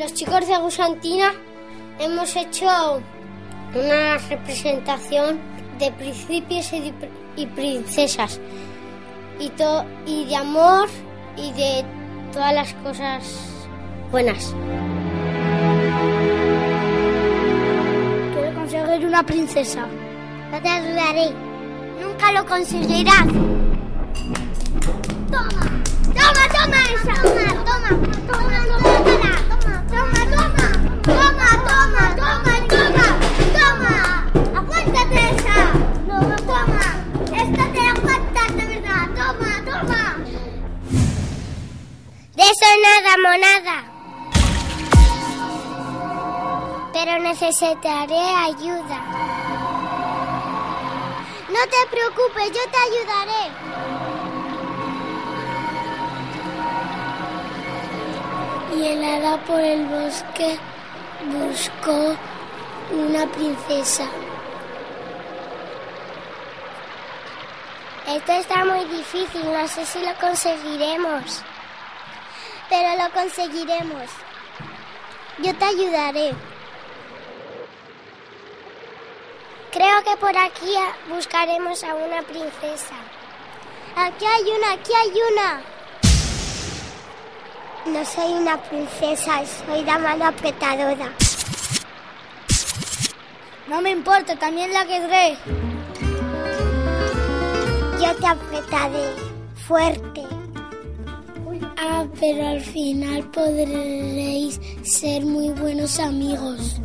los chicos de Gusantina hemos hecho una representación de principios y, princesas y, to- y de amor y de todas las cosas buenas. Quiero conseguir una princesa. No te ayudaré. Nunca lo conseguirás. De eso nada, monada. Pero necesitaré ayuda. No te preocupes, yo te ayudaré. Y el por el bosque buscó una princesa. Esto está muy difícil, no sé si lo conseguiremos. Pero lo conseguiremos. Yo te ayudaré. Creo que por aquí buscaremos a una princesa. Aquí hay una, aquí hay una. No soy una princesa, soy la mano apretadora. No me importa, también la querré. Yo te apretaré fuerte. Ah, pero al final podréis ser muy buenos amigos.